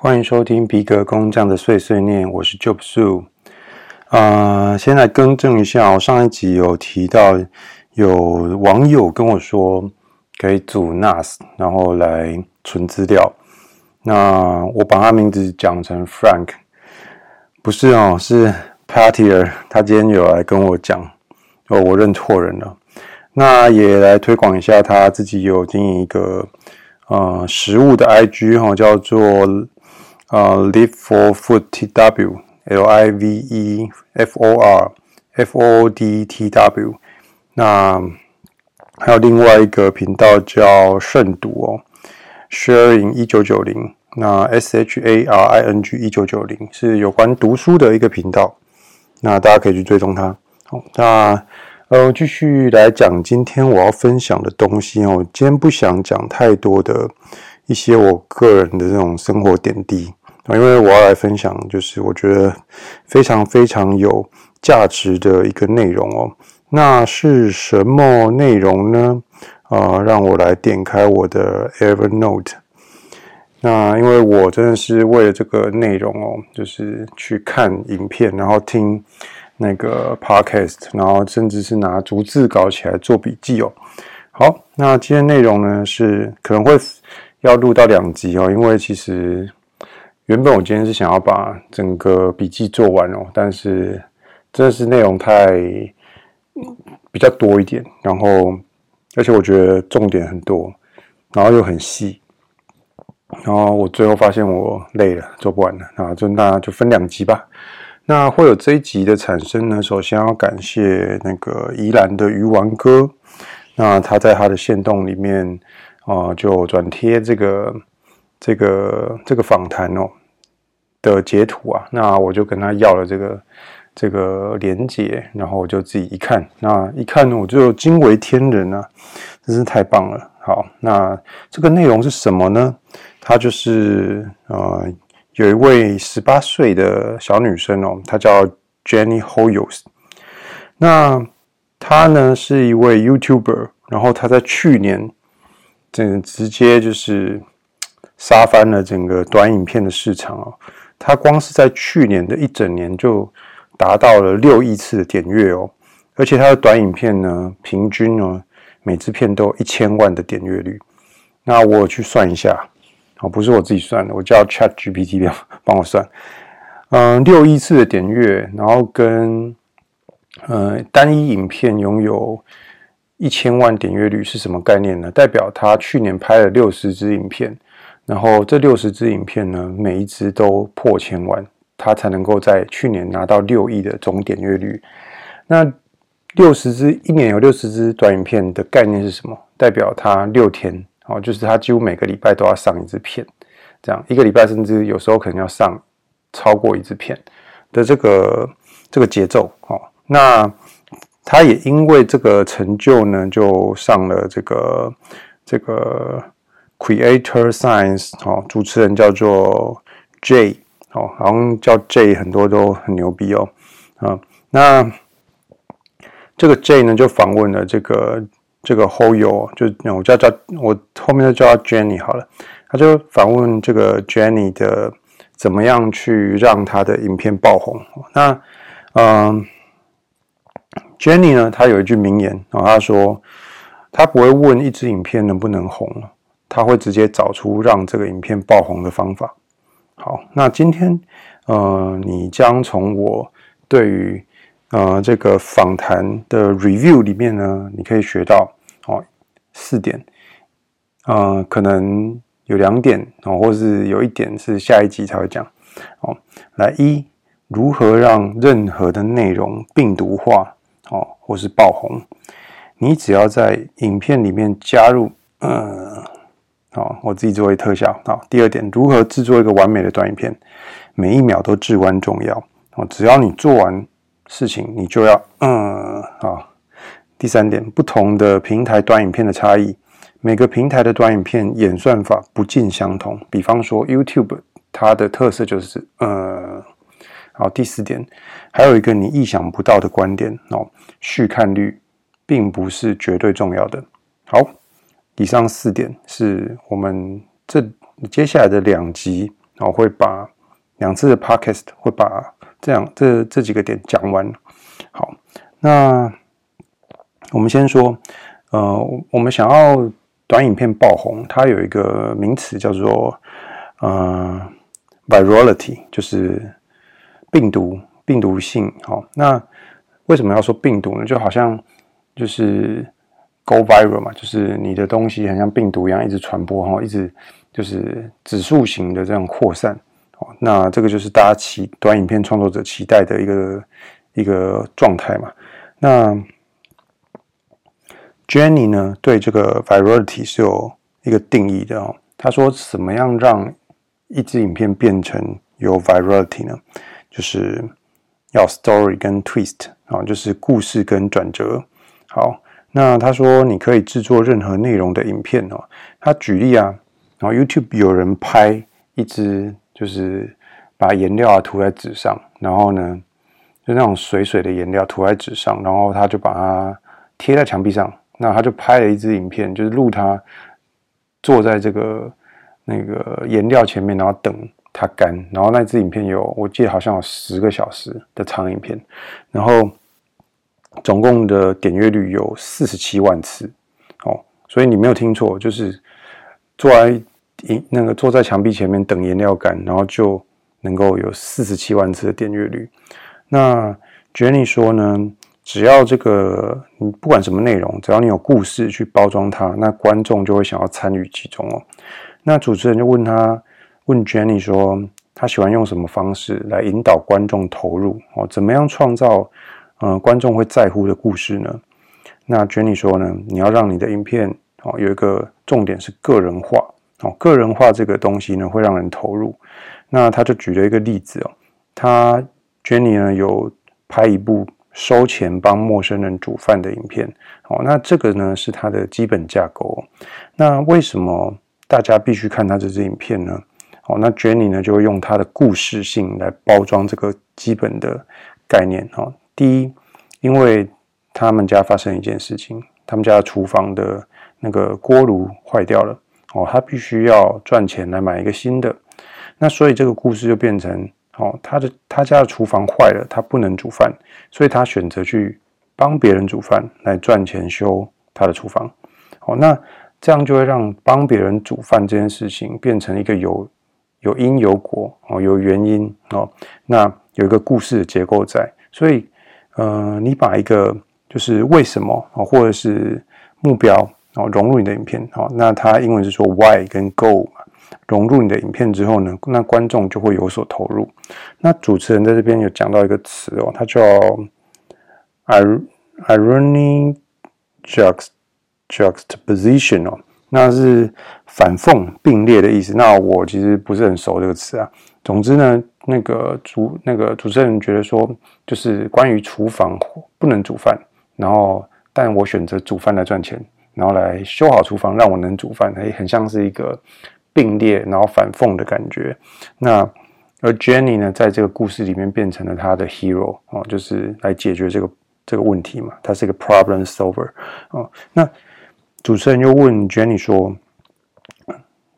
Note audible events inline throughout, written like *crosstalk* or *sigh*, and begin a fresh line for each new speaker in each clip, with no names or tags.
欢迎收听皮革工匠的碎碎念，我是 Job Su。啊、先来更正一下，我上一集有提到有网友跟我说可以组 NAS，然后来存资料。那我把他名字讲成 Frank，不是哦，是 Partier。他今天有来跟我讲，哦，我认错人了。那也来推广一下，他自己有经营一个呃食物的 IG 哈，叫做呃 Live for Food TW L I V E F O R F O D T W。那还有另外一个频道叫慎读哦，Sharing 一九九零。那 S H A R I N G 一九九零是有关读书的一个频道，那大家可以去追踪它。好，那呃继续来讲今天我要分享的东西哦。今天不想讲太多的一些我个人的这种生活点滴啊，因为我要来分享就是我觉得非常非常有价值的一个内容哦。那是什么内容呢？啊、让我来点开我的 Evernote。那因为我真的是为了这个内容哦，就是去看影片，然后听那个 podcast，然后甚至是拿逐字稿起来做笔记哦。好，那今天内容呢是可能会要录到两集哦，因为其实原本我今天是想要把整个笔记做完哦，但是真的是内容太比较多一点，然后而且我觉得重点很多，然后又很细。然后我最后发现我累了，做不完了，那就那就分两集吧。那会有这一集的产生呢，首先要感谢那个宜兰的鱼丸哥，那他在他的线动里面啊、就转贴这个这个这个访谈哦的截图啊，那我就跟他要了这个这个连接，然后我就自己一看，那一看呢我就惊为天人啊，真是太棒了。好，那这个内容是什么呢？他就是呃，有一位十八岁的小女生哦，她叫 Jenny Hoyos。那她呢是一位 YouTuber，然后她在去年，这直接就是杀翻了整个短影片的市场哦。它光是在去年的一整年就达到了六亿次的点阅哦，而且它的短影片呢，平均呢每支片都有一千万的点阅率。那我去算一下。哦，不是我自己算的，我叫 Chat GPT 帮 *laughs* 帮我算。嗯、呃，六亿次的点阅，然后跟呃单一影片拥有一千万点阅率是什么概念呢？代表他去年拍了六十支影片，然后这六十支影片呢，每一支都破千万，他才能够在去年拿到六亿的总点阅率。那六十支一年有六十支短影片的概念是什么？代表他六天。哦，就是他几乎每个礼拜都要上一支片，这样一个礼拜甚至有时候可能要上超过一支片的这个这个节奏。哦，那他也因为这个成就呢，就上了这个这个 Creator Science。哦，主持人叫做 Jay。哦，好像叫 Jay 很多都很牛逼哦。啊，那这个 Jay 呢，就访问了这个。这个 Hoyo 就我叫叫我后面就叫他 Jenny 好了，他就访问这个 Jenny 的怎么样去让他的影片爆红。那嗯，Jenny 呢，他有一句名言啊，他说他不会问一支影片能不能红，他会直接找出让这个影片爆红的方法。好，那今天呃，你将从我对于呃，这个访谈的 review 里面呢，你可以学到哦四点，呃，可能有两点哦，或是有一点是下一集才会讲哦。来一，如何让任何的内容病毒化哦，或是爆红？你只要在影片里面加入，呃，好，我自己作为特效。好，第二点，如何制作一个完美的短影片？每一秒都至关重要哦，只要你做完。事情你就要嗯好。第三点，不同的平台短影片的差异，每个平台的短影片演算法不尽相同。比方说 YouTube，它的特色就是嗯好。第四点，还有一个你意想不到的观点哦，续看率并不是绝对重要的。好，以上四点是我们这接下来的两集然后会把两次的 podcast 会把这样这这几个点讲完。好，那我们先说，呃，我们想要短影片爆红，它有一个名词叫做呃 virality，就是病毒病毒性。好，那为什么要说病毒呢？就好像就是 go viral 嘛，就是你的东西很像病毒一样，一直传播哈，一直就是指数型的这样扩散。哦，那这个就是大家期短影片创作者期待的一个一个状态嘛。那 Jenny 呢，对这个 virality 是有一个定义的哦。他说，怎么样让一支影片变成有 virality 呢？就是要 story 跟 twist 啊，就是故事跟转折。好，那他说你可以制作任何内容的影片哦。他举例啊，然后 YouTube 有人拍一支。就是把颜料啊涂在纸上，然后呢，就那种水水的颜料涂在纸上，然后他就把它贴在墙壁上。那他就拍了一支影片，就是录他坐在这个那个颜料前面，然后等它干。然后那支影片有，我记得好像有十个小时的长影片，然后总共的点阅率有四十七万次。哦，所以你没有听错，就是做完。那个坐在墙壁前面等颜料干，然后就能够有四十七万次的点阅率。那 Jenny 说呢，只要这个你不管什么内容，只要你有故事去包装它，那观众就会想要参与其中哦。那主持人就问他，问 Jenny 说，他喜欢用什么方式来引导观众投入哦？怎么样创造呃观众会在乎的故事呢？那 Jenny 说呢，你要让你的影片哦有一个重点是个人化。哦，个人化这个东西呢，会让人投入。那他就举了一个例子哦，他 Jenny 呢有拍一部收钱帮陌生人煮饭的影片。哦，那这个呢是他的基本架构。那为什么大家必须看他这支影片呢？哦，那 Jenny 呢就会用他的故事性来包装这个基本的概念。哦，第一，因为他们家发生一件事情，他们家的厨房的那个锅炉坏掉了。哦，他必须要赚钱来买一个新的，那所以这个故事就变成，哦，他的他家的厨房坏了，他不能煮饭，所以他选择去帮别人煮饭来赚钱修他的厨房。哦，那这样就会让帮别人煮饭这件事情变成一个有有因有果哦，有原因哦，那有一个故事的结构在，所以呃，你把一个就是为什么啊，或者是目标。哦，融入你的影片，好，那它英文是说 why 跟 go，融入你的影片之后呢，那观众就会有所投入。那主持人在这边有讲到一个词哦，它叫 irony juxtaposition 哦，那是反讽并列的意思。那我其实不是很熟这个词啊。总之呢，那个主那个主持人觉得说，就是关于厨房不能煮饭，然后但我选择煮饭来赚钱。然后来修好厨房，让我能煮饭，哎，很像是一个并列，然后反讽的感觉。那而 Jenny 呢，在这个故事里面变成了他的 hero 哦，就是来解决这个这个问题嘛。他是一个 problem solver 哦。那主持人又问 Jenny 说，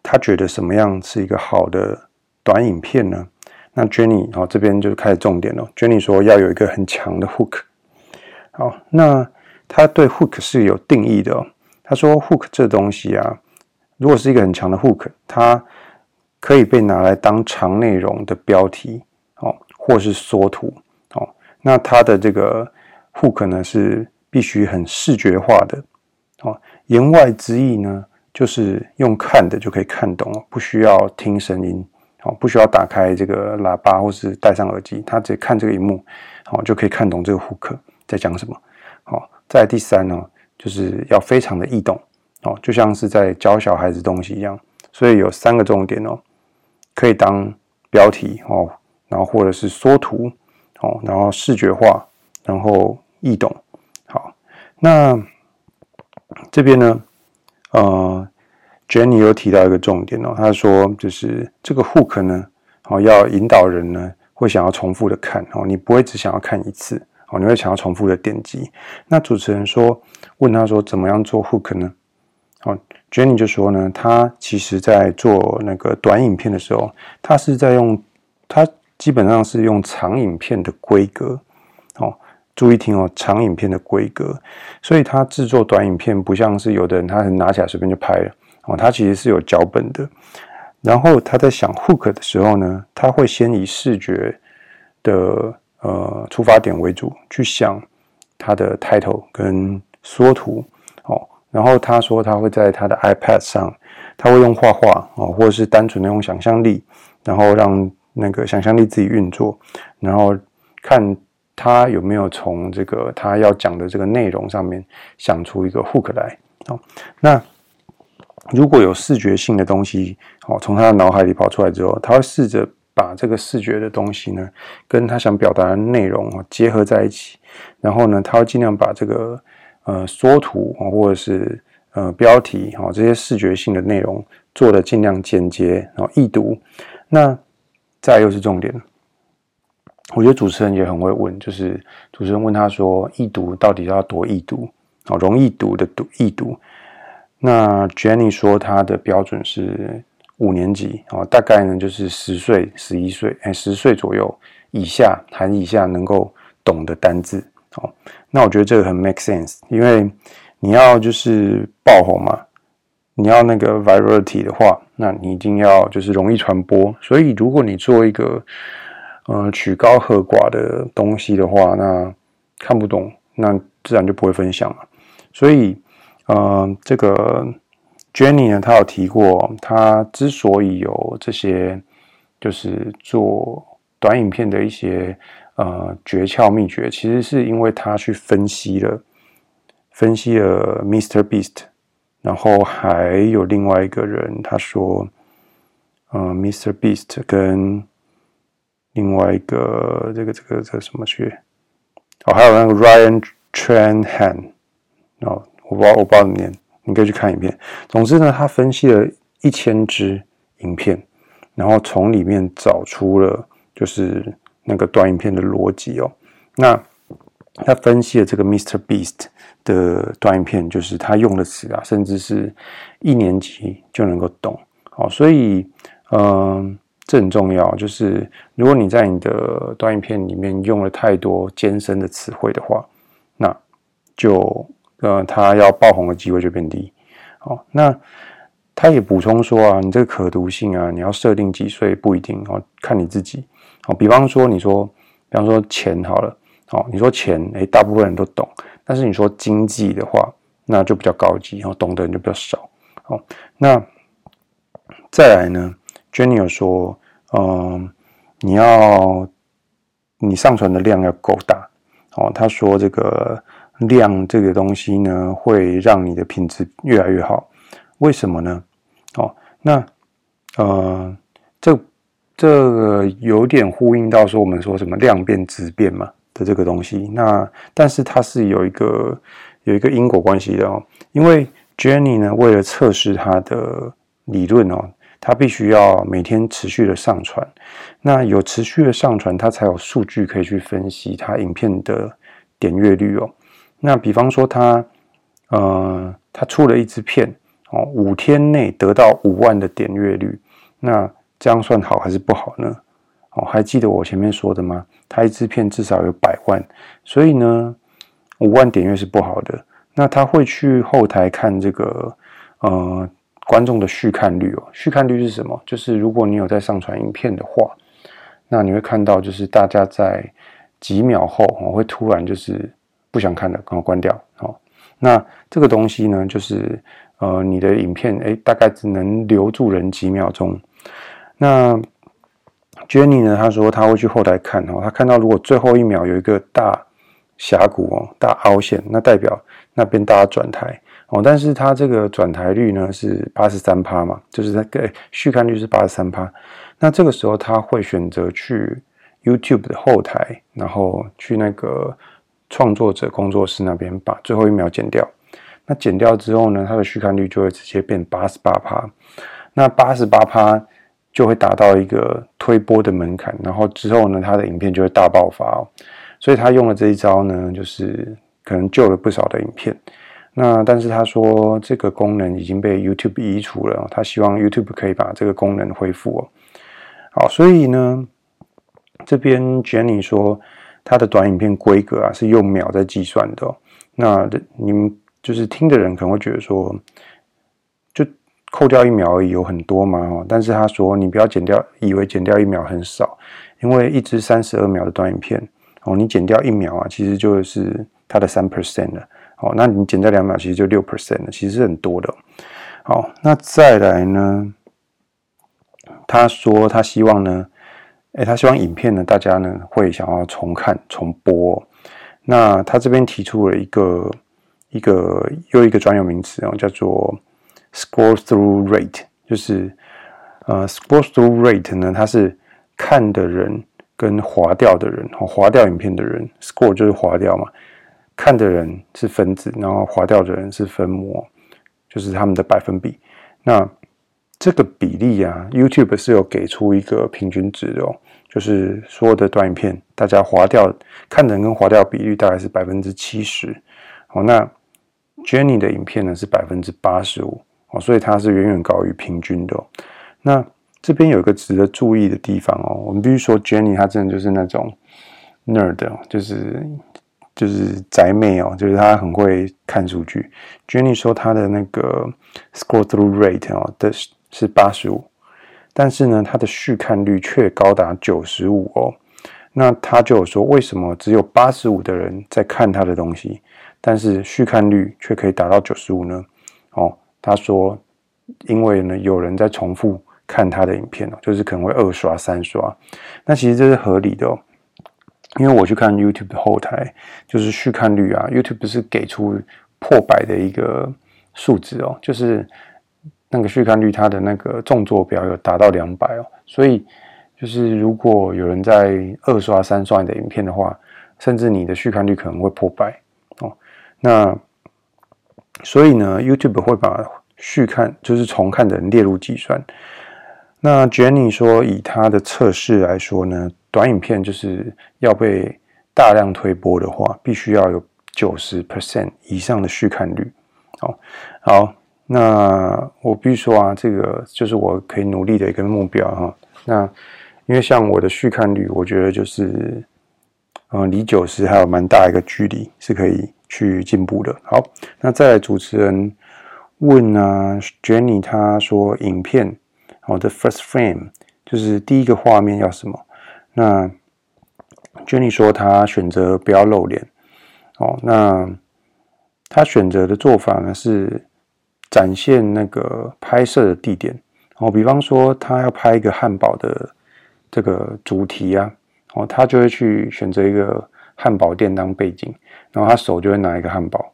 他觉得什么样是一个好的短影片呢？那 Jenny 哦，这边就开始重点了。Jenny 说要有一个很强的 hook。好，那他对 hook 是有定义的哦。他说：“hook 这东西啊，如果是一个很强的 hook，它可以被拿来当长内容的标题哦，或是缩图哦。那它的这个 hook 呢，是必须很视觉化的哦。言外之意呢，就是用看的就可以看懂，不需要听声音好，不需要打开这个喇叭或是戴上耳机，他只看这个荧幕好，就可以看懂这个 hook 在讲什么。好，再第三呢。”就是要非常的易懂哦，就像是在教小孩子东西一样，所以有三个重点哦，可以当标题哦，然后或者是缩图哦，然后视觉化，然后易懂。好，那这边呢，呃，Jenny 又提到一个重点哦，他说就是这个 hook 呢，哦，要引导人呢会想要重复的看哦，你不会只想要看一次。哦，你会想要重复的点击。那主持人说，问他说，怎么样做 hook 呢？哦 Jenny 就说呢，他其实在做那个短影片的时候，他是在用，他基本上是用长影片的规格，哦，注意听哦，长影片的规格，所以他制作短影片不像是有的人，他拿起来随便就拍了，哦，他其实是有脚本的。然后他在想 hook 的时候呢，他会先以视觉的呃出发点为主，去想他的 title 跟缩图哦。然后他说他会在他的 iPad 上，他会用画画哦，或者是单纯的用想象力，然后让那个想象力自己运作，然后看他有没有从这个他要讲的这个内容上面想出一个 hook 来哦。那如果有视觉性的东西，哦，从他的脑海里跑出来之后，他会试着把这个视觉的东西呢，跟他想表达的内容哦结合在一起，然后呢，他会尽量把这个呃缩图啊，或者是呃标题啊这些视觉性的内容做的尽量简洁，然后易读。那再又是重点，我觉得主持人也很会问，就是主持人问他说，易读到底要多易读？哦，容易读的读易读。那 Jenny 说，她的标准是五年级哦，大概呢就是十岁、十一岁，哎，十岁左右以下，含以下能够懂的单字哦。那我觉得这个很 make sense，因为你要就是爆红嘛，你要那个 virality 的话，那你一定要就是容易传播。所以如果你做一个呃曲高和寡的东西的话，那看不懂，那自然就不会分享了。所以。呃，这个 Jenny 呢，她有提过，她之所以有这些，就是做短影片的一些呃诀窍秘诀，其实是因为她去分析了，分析了 Mr. Beast，然后还有另外一个人，他说，呃，Mr. Beast 跟另外一个这个这个这个什么学，哦，还有那个 Ryan Tranhan，哦。我不知道，我不知道怎么念，你可以去看影片。总之呢，他分析了一千支影片，然后从里面找出了就是那个短影片的逻辑哦。那他分析了这个 Mr. Beast 的短影片，就是他用的词啊，甚至是一年级就能够懂。好，所以嗯、这很重要。就是如果你在你的短影片里面用了太多艰深的词汇的话，那就。呃，他要爆红的机会就变低。好，那他也补充说啊，你这个可读性啊，你要设定几岁不一定哦，看你自己。好，比方说你说，比方说钱好了，好，你说钱，诶，大部分人都懂。但是你说经济的话，那就比较高级，然后懂的人就比较少。好，那再来呢，Jenny 有说，嗯，你要你上传的量要够大。哦，他说这个。量这个东西呢，会让你的品质越来越好。为什么呢？哦，那呃，这这个有点呼应到说我们说什么量变质变嘛的这个东西。那但是它是有一个有一个因果关系的哦。因为 Jenny 呢，为了测试它的理论哦，它必须要每天持续的上传。那有持续的上传，它才有数据可以去分析它影片的点阅率哦。那比方说他，呃，他出了一支片，哦，五天内得到五万的点阅率，那这样算好还是不好呢？哦，还记得我前面说的吗？他一支片至少有百万，所以呢，五万点阅是不好的。那他会去后台看这个，呃，观众的续看率哦。续看率是什么？就是如果你有在上传影片的话，那你会看到，就是大家在几秒后，哦，会突然就是。不想看的，赶快关掉。好，那这个东西呢，就是呃，你的影片诶，大概只能留住人几秒钟。那 Jenny 呢，他说他会去后台看哦，他看到如果最后一秒有一个大峡谷哦，大凹陷，那代表那边大家转台哦。但是他这个转台率呢是八十三趴嘛，就是那个续看率是八十三趴。那这个时候他会选择去 YouTube 的后台，然后去那个。创作者工作室那边把最后一秒剪掉，那剪掉之后呢，它的续看率就会直接变八十八趴，那八十八趴就会达到一个推播的门槛，然后之后呢，它的影片就会大爆发哦。所以他用了这一招呢，就是可能救了不少的影片。那但是他说这个功能已经被 YouTube 移除了，他希望 YouTube 可以把这个功能恢复哦。好，所以呢，这边 Jenny 说他的短影片规格啊是用秒在计算的哦。那你们就是听的人可能会觉得说，就扣掉一秒而已，有很多吗？哦，但是他说你不要减掉，以为减掉一秒很少，因为一支三十二秒的短影片哦，你减掉一秒啊，其实就是它的三 percent 了。哦，那你减掉两秒，其实就六 percent 了，其实是很多的。好，那再来呢？他说他希望呢，诶，他希望影片呢，大家呢会想要重看重播。那他这边提出了一个一个又一个专有名词哦，叫做 scroll through rate，就是呃 scroll through rate 呢，它是看的人跟划掉的人，哦，滑掉影片的人，scroll 就是划掉嘛。看的人是分子，然后划掉的人是分母，就是他们的百分比。那这个比例啊，YouTube 是有给出一个平均值的哦，就是所有的短影片，大家滑掉看的人跟滑掉比率大概是百分之七十。好，那 Jenny 的影片呢是百分之八十五哦，所以它是远远高于平均的哦。那这边有一个值得注意的地方哦，我们必须说 Jenny 她真的就是那种 nerd，就是。就是宅妹哦，就是她很会看数据。Jenny 说她的那个 scroll through rate 哦的是八十五，但是呢，他的续看率却高达九十五哦。那他就有说，为什么只有八十五的人在看他的东西，但是续看率却可以达到九十五呢？哦，他说，因为呢，有人在重复看他的影片哦，就是可能会二刷三刷。那其实这是合理的哦。因为我去看 YouTube 的后台，就是续看率啊，YouTube 是给出破百的一个数字哦，就是那个续看率，它的那个纵坐标有达到两百哦，所以就是如果有人在二刷、三刷你的影片的话，甚至你的续看率可能会破百哦。那所以呢，YouTube 会把续看，就是重看的人列入计算。那 Jenny 说，以他的测试来说呢，短影片就是要被大量推播的话，必须要有九十 percent 以上的续看率。好，好，那我必须说啊，这个就是我可以努力的一个目标哈。那因为像我的续看率，我觉得就是，呃，离九十还有蛮大一个距离，是可以去进步的。好，那再来主持人问啊，Jenny 他说影片。好的，first frame 就是第一个画面要什么？那 Jenny 说她选择不要露脸。哦，那她选择的做法呢是展现那个拍摄的地点。哦，比方说他要拍一个汉堡的这个主题啊，哦，他就会去选择一个汉堡店当背景，然后他手就会拿一个汉堡，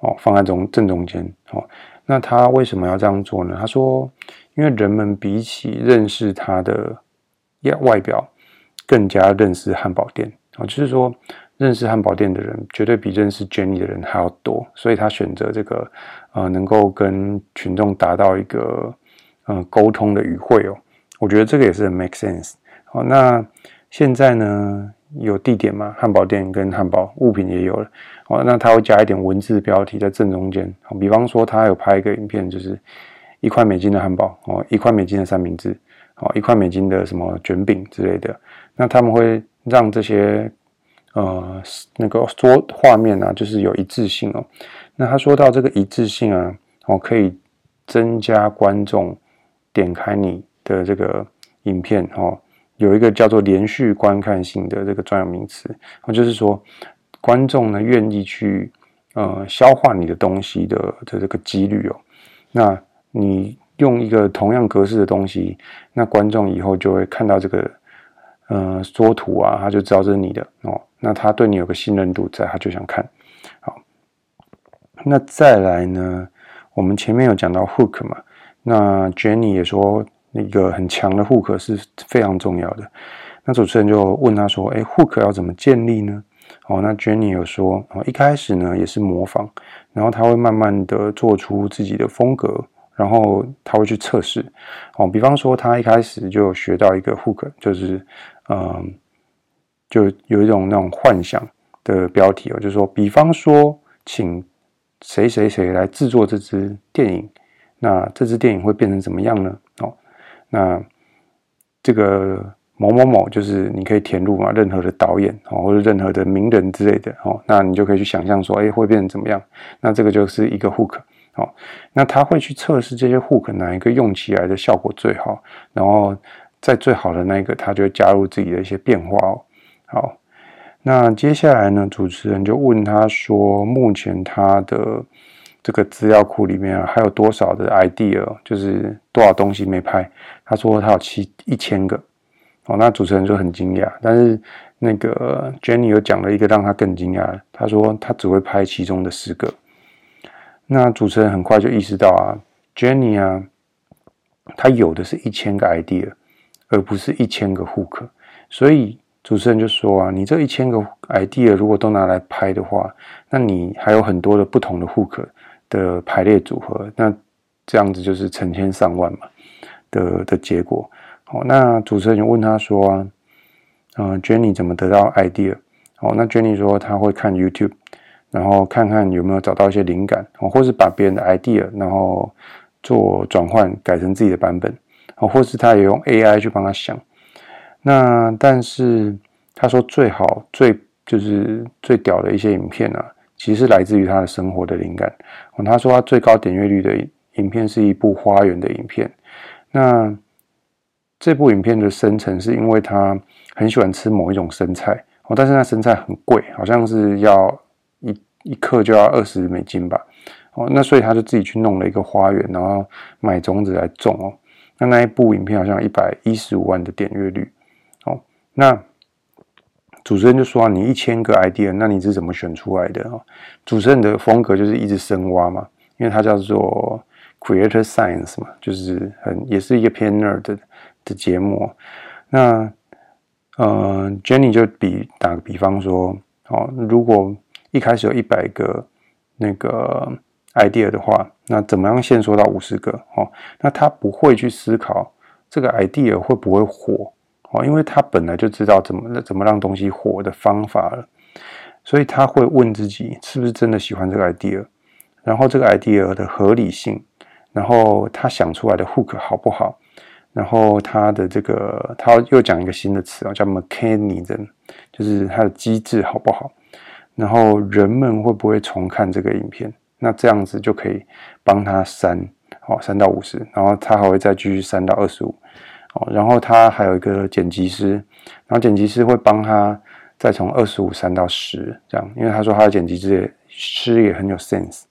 哦，放在中正中间。哦，那他为什么要这样做呢？他说。因为人们比起认识他的外表，更加认识汉堡店啊，就是说认识汉堡店的人绝对比认识 Jenny 的人还要多，所以他选择这个呃，能够跟群众达到一个呃沟通的语汇哦，我觉得这个也是很 make sense。好，那现在呢有地点嘛，汉堡店跟汉堡物品也有了，哦，那他会加一点文字标题在正中间，比方说他有拍一个影片，就是。一块美金的汉堡哦，一块美金的三明治哦，一块美金的什么卷饼之类的。那他们会让这些呃那个说画面啊，就是有一致性哦。那他说到这个一致性啊，哦，可以增加观众点开你的这个影片哦。有一个叫做连续观看性的这个专有名词，哦，就是说观众呢愿意去呃消化你的东西的的这个几率哦。那你用一个同样格式的东西，那观众以后就会看到这个，呃，缩图啊，他就知道这是你的哦。那他对你有个信任度在，他就想看。好，那再来呢？我们前面有讲到 hook 嘛？那 Jenny 也说，那个很强的 hook 是非常重要的。那主持人就问他说：“哎，hook 要怎么建立呢？”哦，那 Jenny 有说，哦，一开始呢也是模仿，然后他会慢慢的做出自己的风格。然后他会去测试，哦，比方说他一开始就学到一个 hook，就是，嗯，就有一种那种幻想的标题哦，就是说，比方说，请谁谁谁来制作这支电影，那这支电影会变成怎么样呢？哦，那这个某某某就是你可以填入嘛，任何的导演哦，或者任何的名人之类的哦，那你就可以去想象说，哎，会变成怎么样？那这个就是一个 hook。哦，那他会去测试这些 hook 哪一个用起来的效果最好，然后在最好的那一个，他就加入自己的一些变化哦。好，那接下来呢，主持人就问他说，目前他的这个资料库里面啊，还有多少的 idea，就是多少东西没拍？他说他有七一千个。哦，那主持人就很惊讶，但是那个 Jenny 又讲了一个让他更惊讶，他说他只会拍其中的十个。那主持人很快就意识到啊，Jenny 啊，他有的是一千个 idea，而不是一千个 hook。所以主持人就说啊，你这一千个 idea 如果都拿来拍的话，那你还有很多的不同的 hook 的排列组合，那这样子就是成千上万嘛的的结果。好，那主持人就问他说啊，嗯、，Jenny 怎么得到 idea？好，那 Jenny 说他会看 YouTube。然后看看有没有找到一些灵感，或是把别人的 idea，然后做转换改成自己的版本，或是他也用 AI 去帮他想。那但是他说最好最就是最屌的一些影片啊，其实是来自于他的生活的灵感。哦他说他最高点阅率的影片是一部花园的影片。那这部影片的生成是因为他很喜欢吃某一种生菜哦，但是那生菜很贵，好像是要。一一克就要二十美金吧，哦，那所以他就自己去弄了一个花园，然后买种子来种哦。那那一部影片好像一百一十五万的点阅率，那主持人就说啊，你一千个 idea，那你是怎么选出来的？哦，主持人的风格就是一直深挖嘛，因为他叫做 Creator Science 嘛，就是很也是一个偏 nerd 的的节目。那呃，Jenny 就比打个比方说，哦，如果一开始有一百个那个 idea 的话，那怎么样限缩到五十个？哦，那他不会去思考这个 idea 会不会火哦，因为他本来就知道怎么怎么让东西火的方法了，所以他会问自己是不是真的喜欢这个 idea，然后这个 idea 的合理性，然后他想出来的 hook 好不好，然后他的这个他又讲一个新的词啊，叫 mechanism，就是它的机制好不好？然后人们会不会重看这个影片？那这样子就可以帮他删，好，删到五十，然后他还会再继续删到二十五，哦，然后他还有一个剪辑师，然后剪辑师会帮他再从二十五删到十，这样，因为他说他的剪辑师也很有 sense。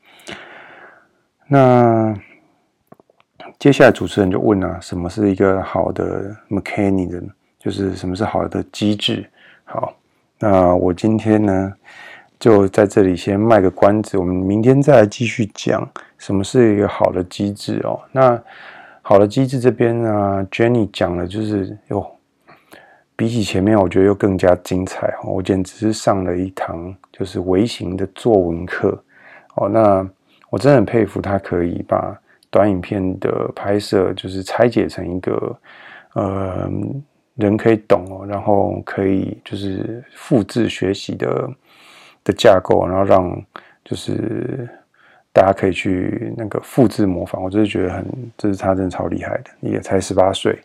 那接下来主持人就问啊，什么是一个好的 mechanism？就是什么是好的机制？好，那我今天呢，就在这里先卖个关子，我们明天再来继续讲什么是一个好的机制哦。那好的机制这边呢，Jenny 讲的就是哟，比起前面我觉得又更加精彩哦。我简直是上了一堂就是微型的作文课哦。那我真的很佩服他可以把短影片的拍摄就是拆解成一个呃人可以懂哦，然后可以就是复制学习的。的架构，然后让就是大家可以去那个复制模仿，我真的觉得很，这是他真的超厉害的，也才十八岁，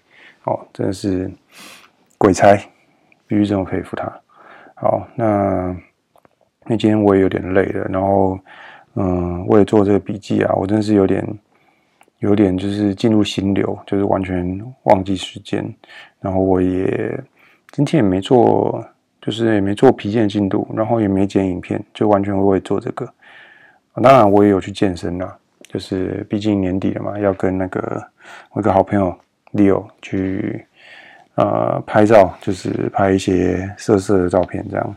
哦，真的是鬼才，必须这么佩服他。好，那那今天我也有点累了，然后嗯，为了做这个笔记啊，我真的是有点有点就是进入心流，就是完全忘记时间，然后我也今天也没做。就是也没做皮件进度，然后也没剪影片，就完全会做这个。当然，我也有去健身啦，就是毕竟年底了嘛，要跟那个我一个好朋友 Leo 去呃拍照，就是拍一些色色的照片，这样。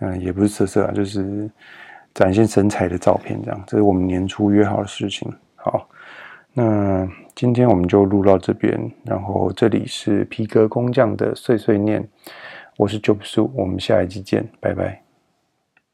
嗯，也不是色色啊，就是展现身材的照片，这样。这是我们年初约好的事情。好，那今天我们就录到这边，然后这里是皮革工匠的碎碎念。我是 Job Su，我们下一期见，拜拜。